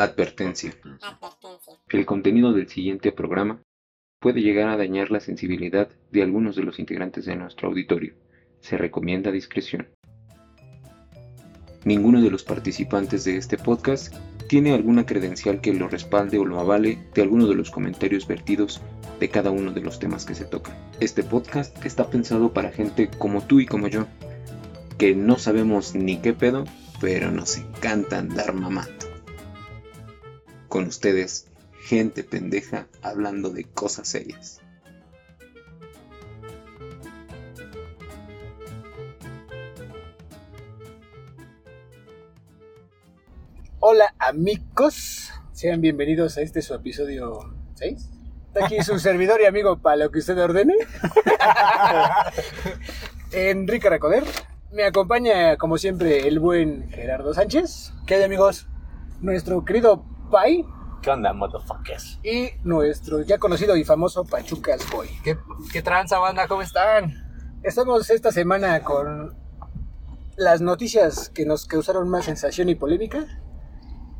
Advertencia. El contenido del siguiente programa puede llegar a dañar la sensibilidad de algunos de los integrantes de nuestro auditorio. Se recomienda discreción. Ninguno de los participantes de este podcast tiene alguna credencial que lo respalde o lo avale de alguno de los comentarios vertidos de cada uno de los temas que se tocan. Este podcast está pensado para gente como tú y como yo, que no sabemos ni qué pedo, pero nos encanta andar mamando. Con ustedes, gente pendeja hablando de cosas serias. Hola amigos, sean bienvenidos a este su episodio 6. Está aquí su servidor y amigo para lo que usted ordene. Enrique Recoder. Me acompaña como siempre el buen Gerardo Sánchez. ¿Qué hay amigos? Nuestro querido Pai. ¿Qué onda, motherfuckers? Y nuestro ya conocido y famoso Pachucas Boy. ¿Qué, qué tranza, banda? ¿Cómo están? Estamos esta semana con las noticias que nos causaron más sensación y polémica.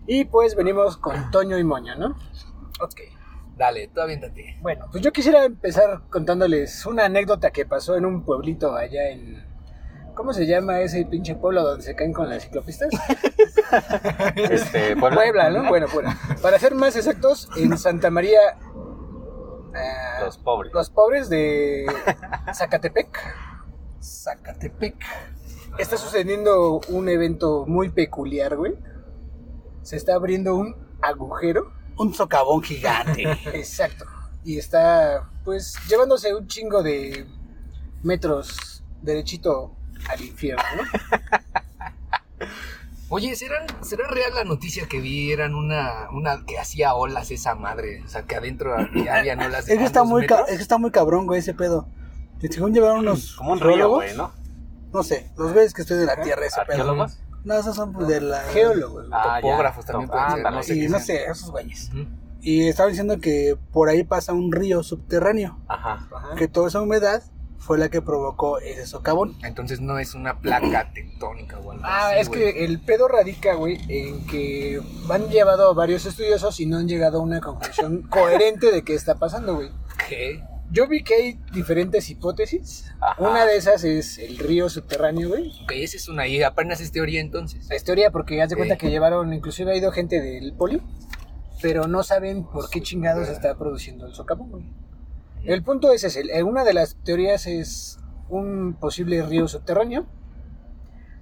Y pues venimos con Toño y Moño, ¿no? Ok. Dale, tú aviéntate. Bueno, pues yo quisiera empezar contándoles una anécdota que pasó en un pueblito allá en... ¿Cómo se llama ese pinche pueblo donde se caen con las ciclopistas? Este, Puebla. Puebla, ¿no? Bueno, Puebla. Para ser más exactos, en Santa María... ah, Los pobres. Los pobres de Zacatepec. Zacatepec. Está sucediendo un evento muy peculiar, güey. Se está abriendo un agujero. Un socavón gigante. Exacto. Y está, pues, llevándose un chingo de metros derechito al infierno, ¿no? Oye, ¿será, ¿será real la noticia que vi? Eran una, una que hacía olas esa madre. O sea, que adentro había, habían olas de Es que, está muy ca- metros? es que está muy cabrón, güey, ese pedo. Que según llevaron unos Como un río, geólogos, güey, ¿no? No sé, los ves que estoy de la tierra, ese pedo. ¿Arqueólogos? No, esos son pues, de la... Geólogos. güey. Ah, ya. Topógrafos también Top- pueden ser, ándale. no sé no sé, esos güeyes. Y estaban diciendo que por ahí pasa un río subterráneo. Ajá. Ajá. Que toda esa humedad fue la que provocó ese socavón. Entonces no es una placa tectónica o algo Ah, así, es güey. que el pedo radica, güey, en que han llevado a varios estudiosos y no han llegado a una conclusión coherente de qué está pasando, güey. ¿Qué? Yo vi que hay diferentes hipótesis. Ajá. Una de esas es el río subterráneo, güey. Ok, esa es una idea. Apenas es teoría entonces. Es teoría porque haz de cuenta que llevaron, inclusive ha ido gente del poli, pero no saben por qué chingados está produciendo el socavón, güey. El punto es ese, eh, una de las teorías es un posible río subterráneo,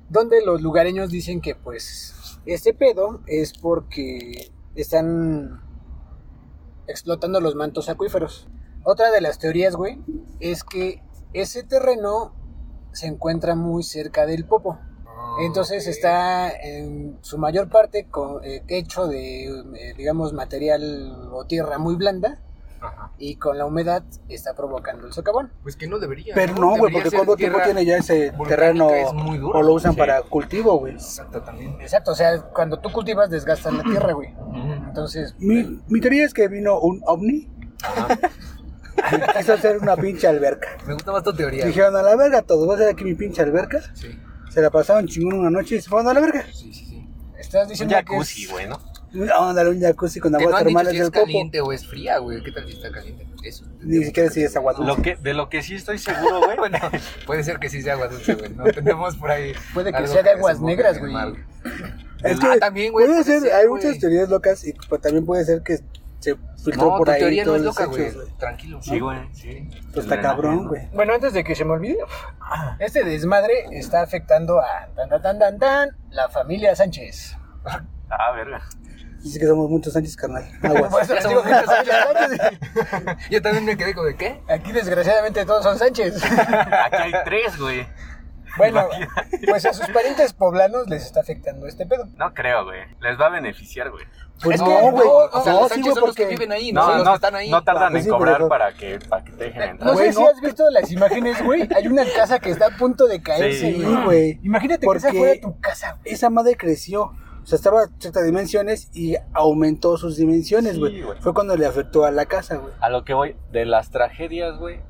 donde los lugareños dicen que pues este pedo es porque están explotando los mantos acuíferos. Otra de las teorías, güey, es que ese terreno se encuentra muy cerca del Popo. Entonces Ok. está en su mayor parte con- eh, hecho de, eh, digamos, material o tierra muy blanda Ajá. y con la humedad está provocando el socavón. Pues que no debería. Pero no, güey, porque cuánto tiempo tiene ya ese terreno es muy duro. o lo usan Sí. para cultivo, güey. Exacto, también. Exacto, o sea, cuando tú cultivas desgastas la tierra, güey. Entonces, Mi, mi teoría es que vino un ovni y quiso hacer una pinche alberca. Me gusta más tu teoría. Dijeron a la verga todos, voy a hacer aquí mi pinche alberca. Sí, Se la pasaron chingón una noche y se fueron a la verga. sí, sí. sí. estás Un diciendo que jacuzzi, es... güey, ¿no? Vamos a darle un jacuzzi con no aguas termales si es del caliente o es fría, güey. ¿Qué tal si está caliente? Eso. Ni siquiera si es agua dulce. Lo que, de lo que sí estoy seguro, güey. Bueno, puede ser que sí sea agua dulce, güey. No tenemos por ahí. Puede que sea de aguas negras, güey. Es Ah, que también, güey, puede puede ser, ser, hay güey. muchas teorías locas y pues, también puede ser que se filtró No, por tu ahí teoría no todos es loca, güey. Tranquilo. Sí, güey, sí. Pues está cabrón, güey. Bueno, antes de que se me olvide, este desmadre está afectando a tan tan tan tan, tan, la familia Sánchez. Ah, verga. Dice que somos muchos Sánchez, carnal. Por Aguas. eso les digo Sánchez. Yo también me quedé como de qué? Aquí desgraciadamente todos son Sánchez. Aquí hay tres, güey. Bueno, pues a sus parientes poblanos les está afectando este pedo. No creo, güey. Les va a beneficiar, güey. Pues Es no, que- güey. no, O sea, No, los sí, son los que porque... viven ahí, no, No, son los no, que están ahí. no tardan Pues en sí, cobrar pero- para que, para que te dejen entrar. No sé si no, has visto las imágenes, güey. Hay una casa que está a punto de caerse, Sí, güey. Imagínate que esa Porque- fuera tu casa, güey. Esa madre creció. O sea, estaba a ciertas dimensiones y aumentó sus dimensiones, güey. güey. Fue cuando le afectó a la casa, güey. A lo que voy, de las tragedias, güey,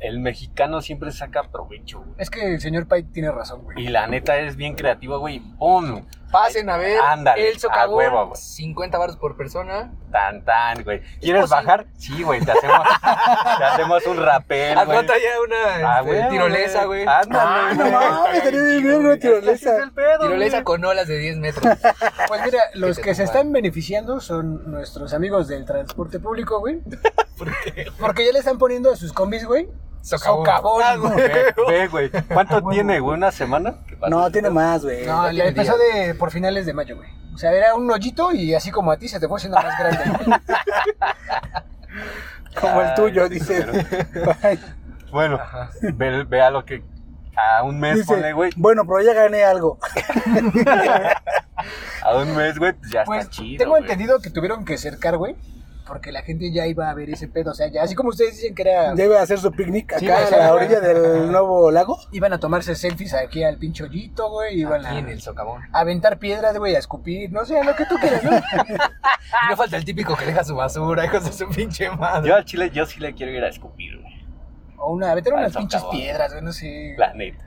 el mexicano siempre saca provecho, güey. Es que el señor Pai tiene razón, güey. Y la neta es bien creativa, güey. ¡Pum! Pasen a ver Ándale, el socavón. a huevo, güey. 50 baros por persona. Tan, tan, güey. ¿Quieres bajar? Sí, güey, te hacemos, te hacemos un rapel, güey. rato ya una Ah, este, tirolesa, güey. Ándale, Ah, no güey. mames, estaría bien una es tirolesa. el pedo, Tirolesa güey. con olas de 10 metros. Pues mira, los que se están beneficiando son nuestros amigos del transporte público, güey. Porque ya le están poniendo a sus combis, güey. Socavón. Socavón, Ah, güey. Ve, güey. ¿Cuánto tiene, güey? ¿Una semana? No, tiene más, güey. No, ya le empezó de por finales de mayo, güey. O sea, era un hoyito y así como a ti se te fue haciendo más grande. Como el tuyo, dice. Bueno, ve, ve a lo que a un mes dice, pone, güey. bueno, pero ya gané algo. A un mes, güey, pues ya Pues está chido. tengo entendido que tuvieron que cercar, güey. Porque la gente ya iba a ver ese pedo. O sea, ya así como ustedes dicen que era. Debe hacer su picnic Sí, acá güey, a sí, la orilla del nuevo lago. Iban a tomarse selfies aquí al pinche hoyito, güey. Iban Aquí a, en el socavón. a aventar piedras, güey, a escupir. No sé, lo que tú quieras, ¿no? Y no falta el típico que deja su basura, hijos de su pinche madre. Yo al chile, yo sí le quiero ir a escupir, güey. O una, aventar Al unas pinches piedras, güey, no sé. La neta.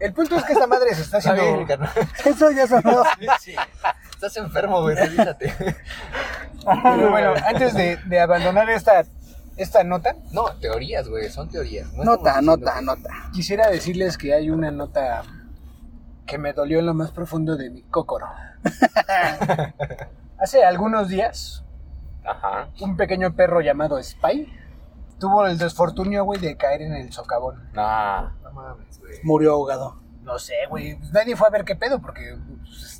El punto es que esta madre se está Está bien, haciendo. Eso ya sonó. Sí. Estás enfermo, güey, revísate. Pero bueno, antes de, de abandonar esta, esta nota, No, teorías, güey, son teorías. No Nota, estamos nota, diciendo nota. quisiera decirles que hay una nota que me dolió en lo más profundo de mi cócoro. Hace algunos días, Ajá. un pequeño perro llamado Spy tuvo el desfortunio, güey, de caer en el socavón. Nah. No mames, güey. Murió ahogado. No sé, güey, pues nadie fue a ver qué pedo, porque pues,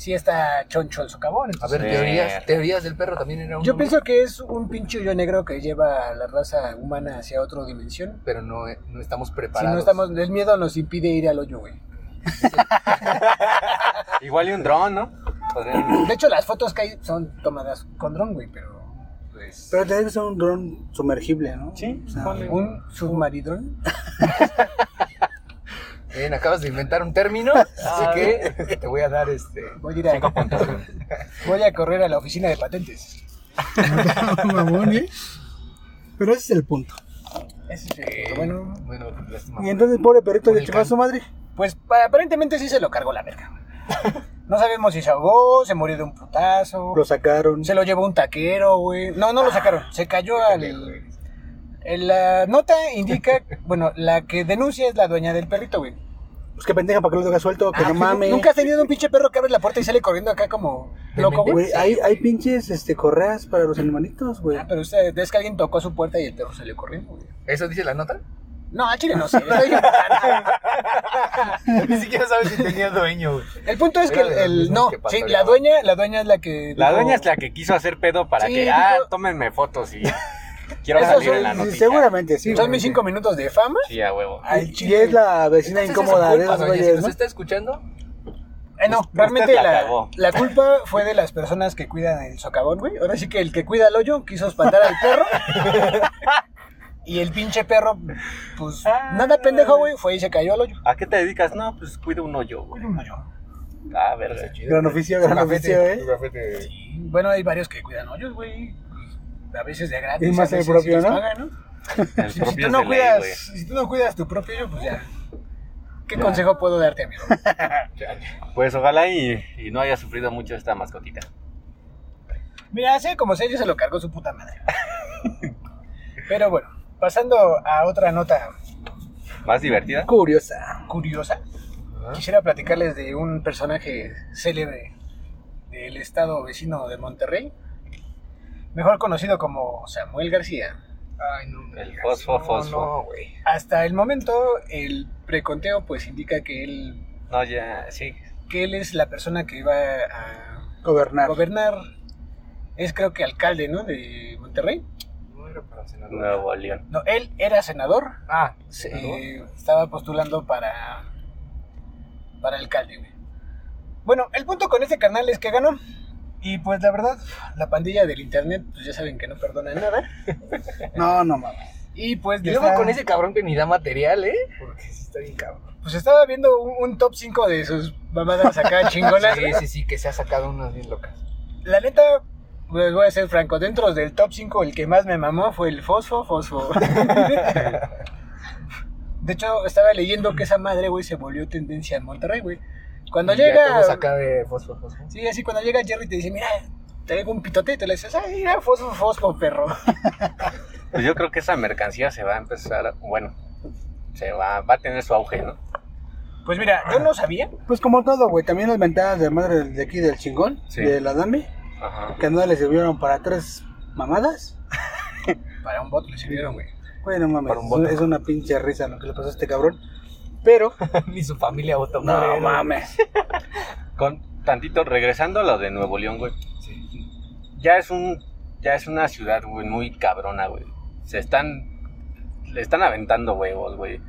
sí está choncho el socavón. A ver, Sí. teorías, teorías del perro también era un Yo pienso que es un pinche hoyo negro que lleva a la raza humana hacia otra dimensión. pero no, eh, no estamos Si preparados. no estamos, el miedo nos impide ir al hoyo, güey. Igual y un dron, ¿no? Podrían- De hecho, las fotos que hay son tomadas con dron, güey, pero Pues, Pero que ser un dron sumergible, ¿no? Sí, O sea, un submaridrón. bien, acabas de inventar un término, así que te voy a dar este. Voy a ir a, Cinco puntos, güey. voy a correr a la oficina de patentes. mamón, ¿eh? Pero ese es el punto. Ese es el punto. Bueno, bueno, lástima. Y entonces, pobre perrito, le chupó a su madre. pues pa- aparentemente sí se lo cargó la verga. No sabemos si se ahogó, se murió de un putazo, Lo sacaron. se lo llevó un taquero, güey. No, no lo sacaron, se cayó al... La nota indica, bueno, la que denuncia es la dueña del perrito, güey. Pues qué pendeja, para que lo deja suelto, que Ah, no mames. Nunca has tenido un pinche perro que abre la puerta y sale corriendo acá como loco, güey. Güey, hay, hay pinches este, correas para los animalitos, güey. Ah, pero usted, es que alguien tocó su puerta y el perro salió corriendo, güey. ¿Eso dice la nota? No, a Chile no sé. estoy inventando. Ni siquiera sabes si tenía dueño, güey. el punto es que Era el, de los el- mismos no, que sí, pastoreaban. la dueña, la dueña es la que La dijo- dueña es la que quiso hacer pedo para Sí, que, dijo- ah, tómenme fotos y quiero Eso salir son- en la Sí, noticia. Seguramente, sí. Son mis cinco minutos de fama. Sí, a huevo. Al Y es la vecina Entonces, incómoda de esos güeyes, ¿no? está escuchando? Eh, no, Usted realmente la la, culpa fue de las personas que cuidan el socavón, güey. Ahora sí que el que cuida el hoyo quiso espantar al perro. y el pinche perro, pues, Ah. nada pendejo, güey, fue y se cayó al hoyo. ¿A qué te dedicas? No, pues cuido un hoyo, güey. Cuida un hoyo. Ah, verga. Gran oficio, gran oficio, ¿eh? Sí, Bueno, hay varios que cuidan hoyos, güey. A veces de gratis. Y más el propio, ¿no? pagan, ¿no? El Si, propio tú no ley, cuidas, güey. si tú no cuidas tu propio hoyo, pues ya. ¿Qué consejo puedo darte, amigo? Pues ojalá y, y no haya sufrido mucho esta mascotita. Mira, hace como seis se lo cargó su puta madre. Pero bueno, pasando a otra nota ¿Más divertida? Curiosa. curiosa, quisiera platicarles de un personaje célebre del estado vecino de Monterrey, mejor conocido como Samuel García. Ay, no. me El fosfo, No, fosfo. No, güey. Hasta el momento, el preconteo pues indica que él, No, ya, sí. que él es la persona que va a Gobernar. gobernar. Es creo que alcalde, ¿no? De Monterrey. No era para senador. Nuevo León. No, él era senador. Ah, se- senador. estaba postulando para para alcalde, güey. Bueno, el punto con este canal es que ganó. Y pues la verdad, la pandilla del internet, pues ya saben que no perdona nada. No, no mames. Y pues Y luego está- con ese cabrón que ni da material, ¿eh? Porque sí está bien cabrón. pues estaba viendo un, un top 5 de sus mamadas acá chingonas. Sí, sí, sí, que se ha sacado unas bien locas. La neta, pues voy a ser franco, dentro del top 5 el que más me mamó fue el Fosfo Fosfo. De hecho, estaba leyendo que esa madre, güey, se volvió tendencia en Monterrey, güey. Cuando Ya llega... todos acá de fosfo, fosfo. Sí, así cuando llega Jerry te dice, mira, traigo un pitote y te le dices, ay, mira, Fosfo Fosfo, perro. Pues yo creo que esa mercancía se va a empezar, bueno, se va, va a tener su auge, ¿no? Pues mira, yo no sabía. Pues como todo, güey. También las mentadas de madre de aquí del chingón, Sí. de la Dami, Ajá. que no le sirvieron para tres mamadas. Para un bot le sirvieron, güey. Güey, no mames. Para un voto. Es una pinche risa lo que le pasó a este cabrón. Pero, Ni su familia votó por no él. mames. Con tantito, regresando a lo de Nuevo León, güey. Sí. Ya es un, ya es una ciudad, güey, muy cabrona, güey. Se están, le están aventando huevos, güey.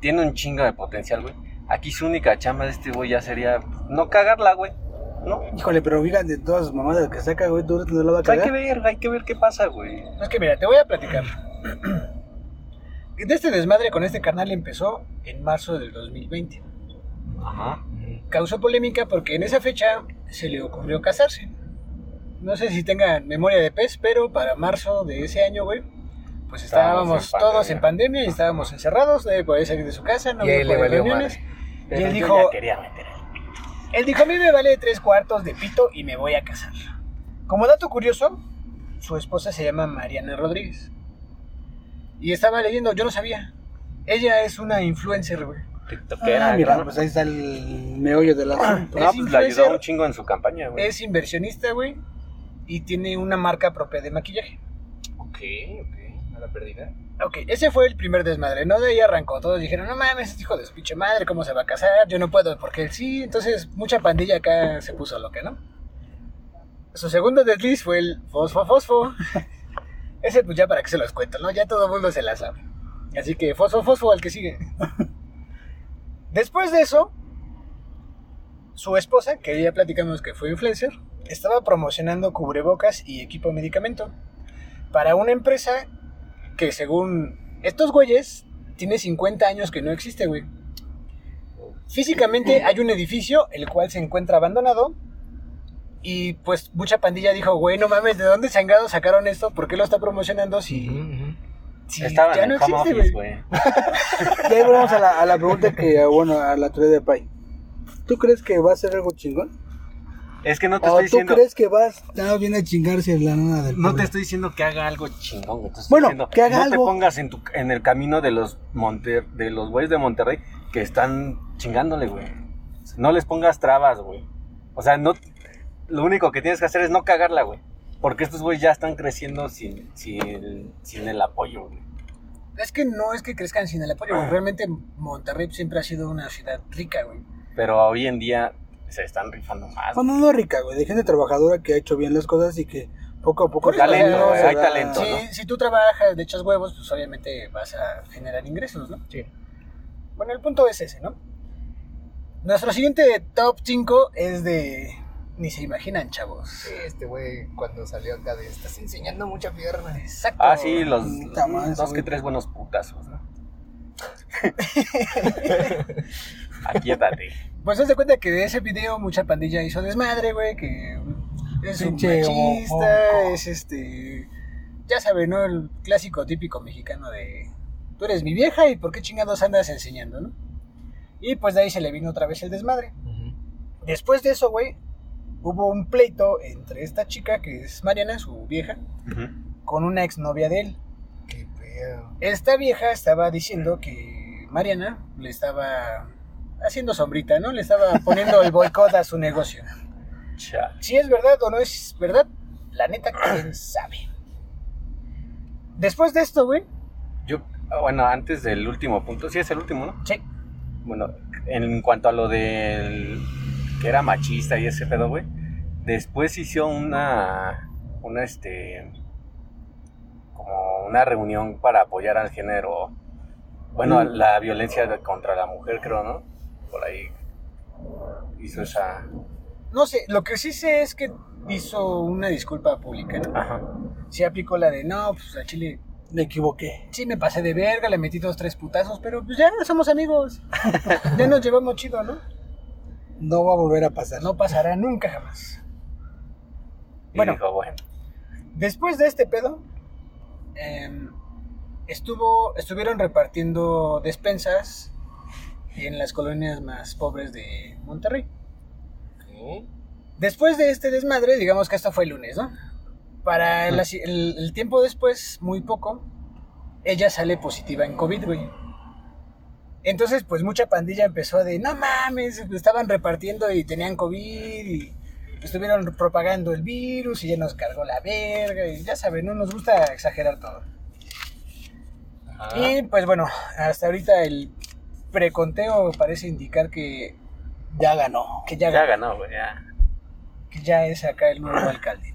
Tiene un chingo de potencial, güey. Aquí su única chamba de este güey ya sería no cagarla, güey. ¿No? Híjole, pero fíjate de todas sus mamadas que saca, güey. ¿Tú no la va a Hay que cagar? ver, hay que ver qué pasa, güey. Es que mira, te voy a platicar. De este desmadre con este canal empezó en marzo del 2020. Ajá. Causó polémica porque en esa fecha se le ocurrió casarse. No sé si tengan memoria de pez, pero para marzo de ese año, güey, pues estábamos Estábamos en todos en pandemia y estábamos encerrados, nadie podía salir de su casa, no había él le valió reuniones. Y él dijo, él dijo, a mí me vale tres cuartos de pito y me voy a casar. Como dato curioso, su esposa se llama Mariana Rodríguez. Y estaba leyendo, yo no sabía. Ella es una influencer, güey. tiktokera, Ah, mira, pues ahí está el meollo del asunto. No, es pues le ayudó un chingo en su campaña, güey. Es inversionista, güey. Y tiene una marca propia de maquillaje. Ok, ok. A la perdida. Ok, ese fue el primer desmadre, ¿no? De ahí arrancó. Todos dijeron, no mames, este hijo de su pinche madre, ¿cómo se va a casar? Yo no puedo porque él sí. Entonces, mucha pandilla acá se puso loca, ¿no? Su segundo desliz fue el fosfo fosfo. ese, pues ya para qué se los cuento, ¿no? Ya todo el mundo se la sabe. Así que fosfo fosfo al que sigue. Después de eso, su esposa, que ya platicamos que fue influencer, estaba promocionando cubrebocas y equipo medicamento para una empresa que según estos güeyes tiene 50 años que no existe, güey. Físicamente hay un edificio el cual se encuentra abandonado y pues mucha pandilla dijo, güey, no mames, ¿de dónde sangrado sacaron esto? ¿Por qué lo está promocionando si, Ujú, ujú. si Estaba ya en no home existe, office, güey? Y ahí volvemos a la, a la pregunta que, bueno, a la teoría de Pai. ¿Tú crees que va a ser algo chingón? Es que no te ¿O estoy tú diciendo... crees que vas nada más viene a chingarse la nana del No te estoy diciendo que haga algo chingón, güey. Te estoy Bueno, diciendo, que haga no algo. te pongas en, tu, en el camino de los Monter, de los güeyes de Monterrey que están chingándole, güey. No les pongas trabas, güey. O sea, no lo único que tienes que hacer es no cagarla, güey. Porque estos güeyes ya están creciendo sin, sin, sin el apoyo, güey. Es que no es que crezcan sin el apoyo, Ah. güey. Realmente Monterrey siempre ha sido una ciudad rica, güey. Pero hoy en día se están rifando más. Bueno, no rica, güey, de gente trabajadora que ha hecho bien las cosas y que poco a poco... Talento, o sea, hay talento, Si, ¿no? si tú trabajas, le echas huevos, pues obviamente vas a generar ingresos, ¿no? Sí. Bueno, el punto es ese, ¿no? Nuestro siguiente top 5 es de... Ni se imaginan, chavos. Sí, este güey cuando salió acá de estás enseñando mucha pierna. Exacto. Ah, sí, los dos que tres buenos putazos, ¿no? Aquíétate. Pues haz de cuenta que de ese video mucha pandilla hizo desmadre, güey, que es un machista, es este... Ya saben, ¿no? El clásico típico mexicano de... Tú eres mi vieja y ¿por qué chingados andas enseñando, no? Y pues de ahí se le vino otra vez el desmadre. Después de eso, güey, hubo un pleito entre esta chica, que es Mariana, su vieja, con una exnovia de él. Qué pedo. Esta vieja estaba diciendo que Mariana le estaba haciendo sombrita, ¿no? Le estaba poniendo el boicot a su negocio. Chale. Si es verdad o no es verdad, la neta, quién sabe. Después de esto, güey, Yo, ah, bueno, antes del último punto, sí es el último, ¿no? sí, Bueno, en cuanto a lo del que era machista y ese pedo, güey, después hizo una, una, este, como una reunión para apoyar al género, bueno, Mm. la violencia contra la mujer, creo, ¿no? Por ahí hizo esa, no sé, lo que sí sé es que hizo una disculpa pública, ¿no? ajá, Sí aplicó la de, no, pues a Chile Me equivoqué. sí me pasé de verga, le metí dos, tres putazos, pero pues ya somos amigos. Ya nos llevamos chido, ¿no? No va a volver a pasar. No pasará nunca jamás. Y Bueno. dijo, bueno, Después de este pedo, em, estuvo, estuvieron repartiendo despensas en las colonias más pobres de Monterrey. Después de este desmadre, digamos que esto fue el lunes, ¿no? Para el, el- el tiempo después, muy poco, ella sale positiva en COVID, güey. Entonces, pues mucha pandilla empezó de, no mames, estaban repartiendo y tenían COVID y estuvieron propagando el virus y ya nos cargó la verga y ya saben, no nos gusta exagerar todo. Ajá. Y pues bueno, hasta ahorita el preconteo parece indicar que Ya ganó. que ya, ya ganó, güey, ya. que ya es acá el nuevo alcalde.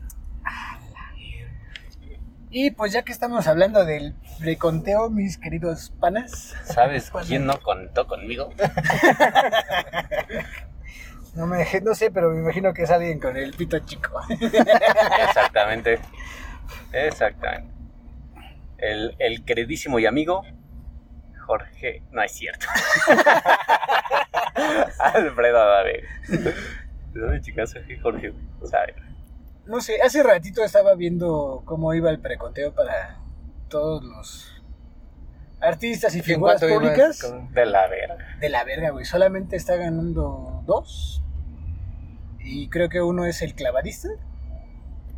Y pues ya que estamos hablando del preconteo, mis queridos panas, ¿Sabes quién no contó conmigo? no me no sé, pero me imagino que es alguien con el pito chico. Exactamente. Exactamente. El, el queridísimo y amigo Jorge. No es cierto. Alfredo Adame. ¿De dónde chicas Jorge? ¿Sabe? No sé, hace ratito estaba viendo cómo iba el preconteo para todos los artistas y ¿En figuras públicas. De la verga. De la verga, güey. Solamente está ganando dos. Y creo que uno es el clavadista.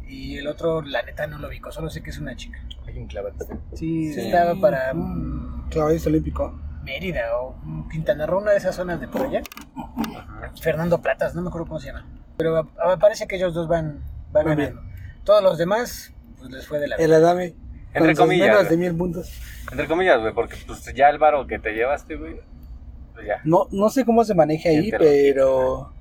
Y el otro, la neta, no lo vi. Solo sé que es una chica. Hay un clavadista. Sí, Sí. estaba para mm, Clavadista olímpico. Mérida o Quintana Roo, una de esas zonas de por allá. Fernando Platas, no me acuerdo cómo se llama. Pero a- a- parece que ellos dos van, van ganando. Todos los demás, pues les fue de la El Adame. Entre con comillas, menos de mil puntos. Entre comillas, güey, porque pues ya el varo que te llevaste, güey. Pues ya. No, no sé cómo se maneja ahí, ¿Quién te lo pero.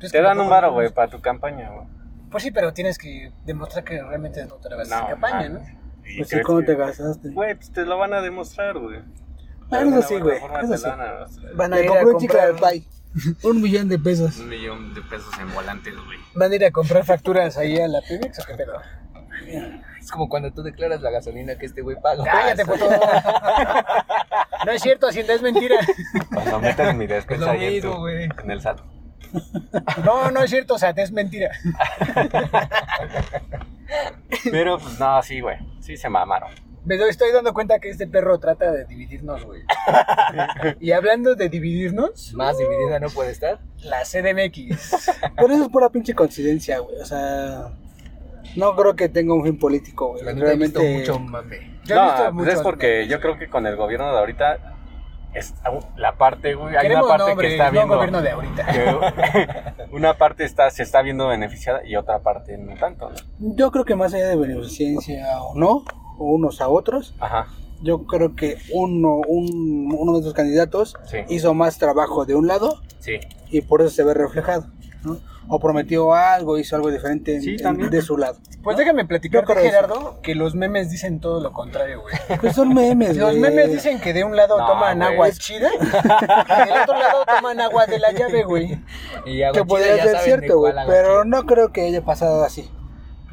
Pues Te que dan un varo, güey, para tu campaña, güey. Pues sí, pero tienes que demostrar que realmente no te la vas a No, hacer campaña, ¿no? mames. ¿Y Pues sí, crees ¿cómo que- te gastaste? Güey, pues te lo van a demostrar, güey. Eso sí, güey. Eso sí. van a a ir a compró un chicle de comprar, pay. Un millón de pesos. Un millón de pesos en volantes, güey. van a ir a comprar facturas ahí a la Pemex o qué pedo. Es como cuando tú declaras la gasolina que este güey paga. Cállate, puto. No es cierto, Hacienda es mentira. Cuando metes mi Es despensa ahí en, mismo, tu- güey. en el SAT. No, no es cierto, o sea, es mentira. Pero, pues, no, sí, güey. Sí se mamaron. Me doy- estoy dando cuenta que este perro trata de dividirnos, güey. Y hablando de dividirnos, Más dividida no puede estar. la CDMX. Pero eso es pura pinche coincidencia, güey. O sea. No creo que tenga un fin político, güey. La neta he visto Realmente. mucho mame. Yo he no, visto pues es porque yo creo que con el gobierno de ahorita, es la parte, güey, hay Queremos una parte que está no viendo... gobierno de ahorita. que una parte está, se está viendo beneficiada y otra parte no tanto, ¿no? Yo creo que más allá de beneficencia o no, o unos a otros, Ajá, yo creo que uno, un, uno de esos candidatos Sí. hizo más trabajo de un lado sí. y por eso se ve reflejado. ¿No? O prometió algo, hizo algo diferente en- Sí, en- también. de su lado. Pues déjame platicar. Gerardo, que los memes dicen todo lo contrario, güey. Pues son memes, Los güey. memes dicen que de un lado No, toman güey. agua chida y del otro lado toman agua de la llave, güey. Que podría ser cierto, güey, pero chida. no creo que haya pasado así.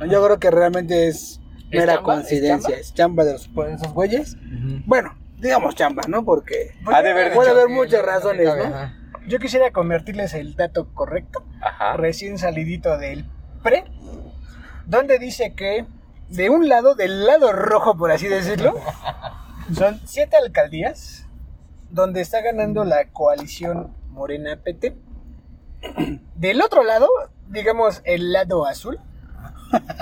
Yo creo que realmente es ¿Es mera coincidencia, chamba? es chamba de los, por esos güeyes. Bueno, digamos chamba, ¿no? Porque Ha de haber puede dicho- haber muchas razones, ¿no? Yo quisiera convertirles el dato correcto, Ajá. recién salidito del pre, donde dice que de un lado, del lado rojo, por así decirlo, son siete alcaldías donde está ganando la coalición Morena PT. Del otro lado, digamos el lado azul,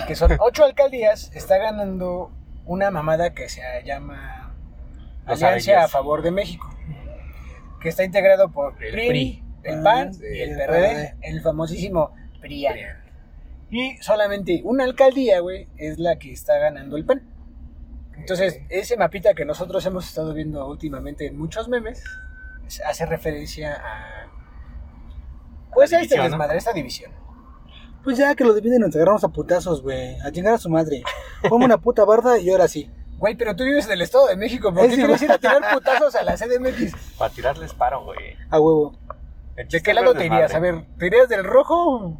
que son ocho alcaldías, está ganando una mamada que se llama Alianza a. Favor de México, que está integrado por El PRI, PRI. el PAN Ah, y el PRD, PRD. el famosísimo PRIAN. Y solamente una alcaldía, güey, es la que está ganando el PAN. Entonces, ese mapita que nosotros hemos estado viendo últimamente en muchos memes, es- hace referencia a... Pues a este división, ¿no? desmadre, esta división. Pues ya que lo dividen, nos agarramos a putazos, güey. A chingar a su madre. Ponme una puta barda y ahora sí. Güey, pero tú vives en el Estado de México, ¿por qué Es quieres ir a tirar putazos a la CDMX? Para tirarles paro, güey. A huevo. El ¿De qué no lado te irías? A ver, ¿te irías del rojo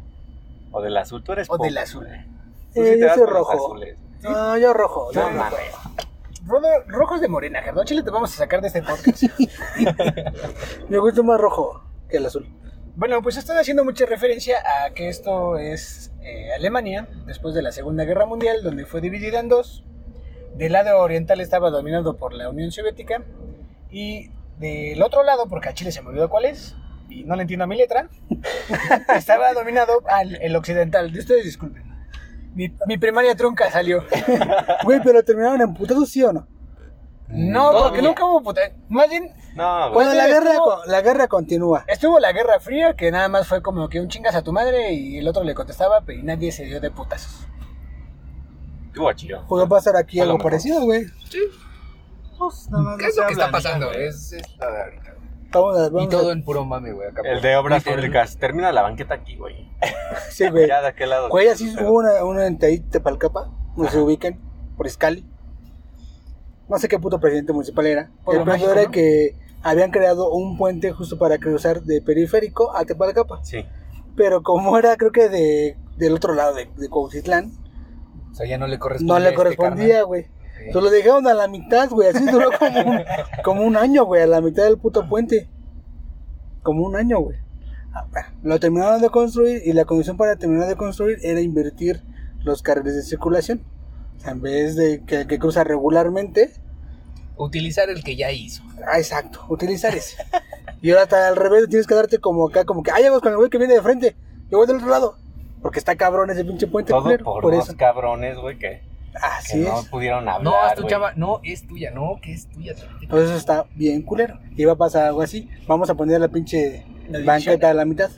O del azul, tú eres o del azul? Eh, sí te yo soy rojo. No, yo rojo. yo No rojo. mames. Rodo- Rojo es de morena, Gerardo. Chile te vamos a sacar de este podcast. Me gusta más rojo que el azul. Bueno, pues estoy haciendo mucha referencia a que esto es eh, Alemania, después de la Segunda Guerra Mundial, donde fue dividida en dos. Del lado oriental estaba dominado por la Unión Soviética y del otro lado, porque a Chile se me olvidó cuál es, y no le entiendo a mi letra, estaba dominado al el occidental. De ustedes disculpen. Mi, mi primaria trunca salió. Güey, pero terminaron en putazos, ¿sí o no? No, Todavía. porque nunca hubo puta. Más bien, No. Bueno, la guerra, estuvo- la guerra continúa. estuvo la Guerra Fría, que nada más fue como que un chingas a tu madre y el otro le contestaba, pero y nadie se dio de putazos. Estuvo chido. A pasar aquí algo mejor. parecido, güey. Sí. Pues nada más ¿Qué no es lo que está pasando? Es, es la de ahorita. Vamos a, Y vamos todo a- en puro mame, güey. acá El por- de obras públicas. Termina la banqueta aquí, güey. Sí, güey. Ya de aquel lado. Güey, así Pero- hubo una, una en Tepalcapa, donde se ubican, por Escali. No sé qué puto presidente municipal era. El mágico, era ¿no? que habían creado un puente justo para cruzar de periférico a Tepalcapa. Sí. Pero como era, creo que de, del otro lado de, de Cuautitlán, sea, ya no le correspondía. no le este correspondía, güey. Entonces lo dejaron a la mitad, güey. Así duró como un, como un año, güey, a la mitad del puto puente. Como un año, güey. Ah, Lo terminaron de construir y la condición para terminar de construir era invertir los carriles de circulación. O sea, en vez de que cruza regularmente, Utilizar el que ya hizo. ah, exacto, utilizar ese. Y ahora está al revés, tienes que darte como acá, como que, ya vas con el güey que viene de frente, yo voy del otro lado. Porque está cabrón ese pinche puente, Todo culero, por, por eso. cabrones, güey, que, que Así no pudieron hablar. No, es tu chava. No, es tuya. No, que es tuya. Pues eso está bien culero. Y va a pasar algo así. Vamos a poner la pinche La banqueta a la mitad.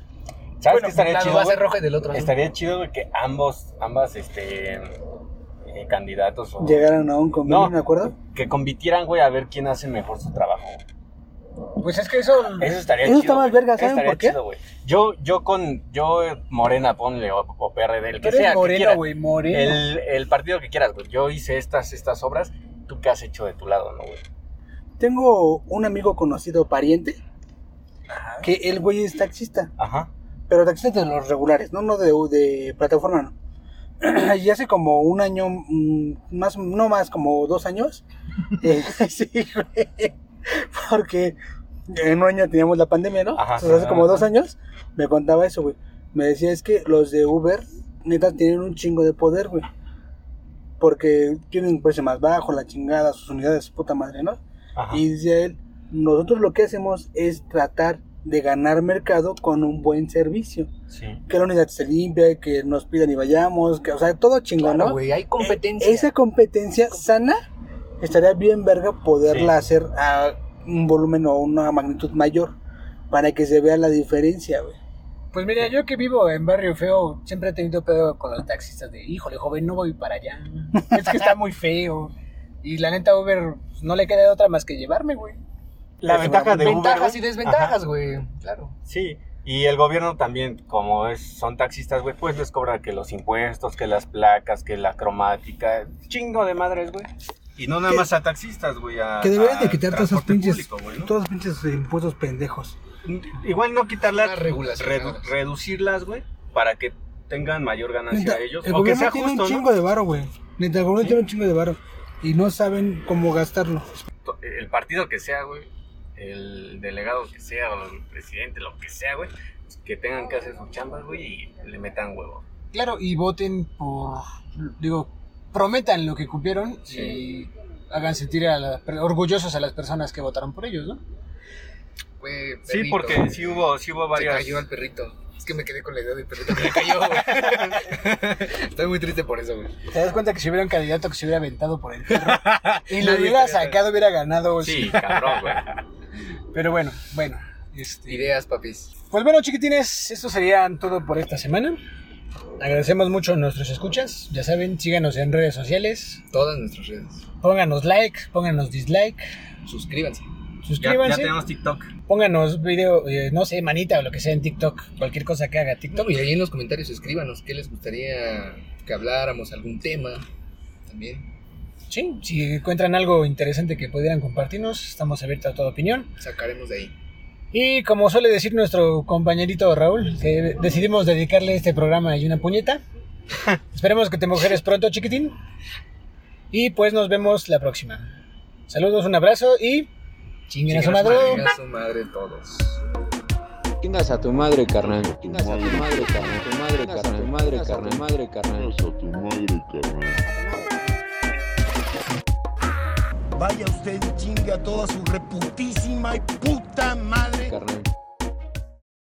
¿Sabes Bueno, qué estaría chido? va a ser roja y del otro azul. Estaría chido, que ambos, ambas, este, eh, candidatos o... Llegaron a un convenio, No. ¿me acuerdo? Que compitieran, güey, a ver quién hace mejor su trabajo. Pues es que eso. Eso estaría Eso chido. está más verga, ¿saben por qué? chido. Yo, yo con, yo Morena, ponle, o, o PRD, el que sea, quiera. güey, moreno. El, el partido que quieras, güey. Yo hice estas, estas obras, ¿tú qué has hecho de tu lado, no, güey? Tengo un amigo conocido, pariente, que el güey es taxista. Ajá. Pero taxista de los regulares, no, no de, de plataforma, no. Y hace como un año, mm, más, no más, como dos años. eh, sí, güey. Porque en un año teníamos la pandemia, ¿no? Ajá. Entonces, hace como dos años me contaba eso, güey. Me decía, es que los de Uber, neta, tienen un chingo de poder, güey. Porque tienen un precio más bajo, la chingada, sus unidades, su puta madre, ¿no? Ajá. Y dice él, nosotros lo que hacemos es tratar de ganar mercado con un buen servicio. Sí. Que la unidad se limpia, que nos pidan y vayamos, que, o sea, todo chingón, Claro, ¿no? güey, hay competencia. E- Esa competencia sana estaría bien verga poderla Sí. hacer a un volumen o una magnitud mayor para que se vea la diferencia, güey. Pues mira, yo que vivo en Barrio Feo, siempre he tenido pedo con los taxistas de, híjole, joven, no voy para allá. Es que está muy feo. Y la neta, Uber pues, no le queda de otra más que llevarme, güey. La Eso, ventaja de Uber, Ventajas y desventajas, Ajá. güey. Claro. Sí, y el gobierno también, como es, son taxistas, güey, pues les cobra que los impuestos, que las placas, que la cromática, chingo de madres, güey. Y no nada Que- más a taxistas, güey, a Que deberían de quitar todos esos pinches, público, güey, ¿no? todos esos pinches impuestos pendejos. Igual no quitarlas, redu- reducirlas, güey, para que tengan mayor ganancia Neta, ellos. el O que gobierno sea tiene justo, un ¿no? chingo de varo, güey. Neta, el gobierno tiene un chingo de varo. Y no saben cómo gastarlo. El partido que sea, güey, el delegado que sea, o el presidente, lo que sea, güey, que tengan que hacer sus chambas, güey, y le metan huevo. Claro, y voten por, digo, prometan lo que cumplieron Sí. y hagan sentir a la- orgullosos a las personas que votaron por ellos, ¿no? Güey, Sí, porque sí hubo, sí hubo Se varias... cayó al perrito. Es que me quedé con la idea del perrito que le cayó, güey. Estoy muy triste por eso, güey. Te das cuenta que si hubiera un candidato que se hubiera aventado por el perro y lo hubiera sacado, hubiera ganado. Sí, cabrón, güey. Pero bueno, bueno. Este, Ideas, papis. Pues bueno, chiquitines, esto sería todo por esta semana. Agradecemos mucho a nuestros escuchas. Ya saben, síganos en redes sociales. Todas nuestras redes. Pónganos like, pónganos dislike, Suscríbanse. Ya, suscríbanse. ya tenemos TikTok. Pónganos video, eh, no sé, manita o lo que sea en TikTok. Cualquier cosa que haga TikTok. No, y ahí en los comentarios escríbanos qué les gustaría que habláramos, algún tema. También Sí, si encuentran algo interesante que pudieran compartirnos, estamos abiertos a toda opinión. sacaremos de ahí. Y como suele decir nuestro compañerito Raúl, que decidimos dedicarle este programa y una puñeta. Esperemos que te mujeres pronto, chiquitín. Y pues nos vemos la próxima. Saludos, un abrazo y chinguen a su madre. Chinga su madre todos. Chingas a tu madre, carnal. Chingas a tu madre, carnal. Tu madre, carnal. Tu madre. madre, carnal. madre, carnal. a tu madre, carnal. Vaya usted y chingue a toda su reputísima y puta madre.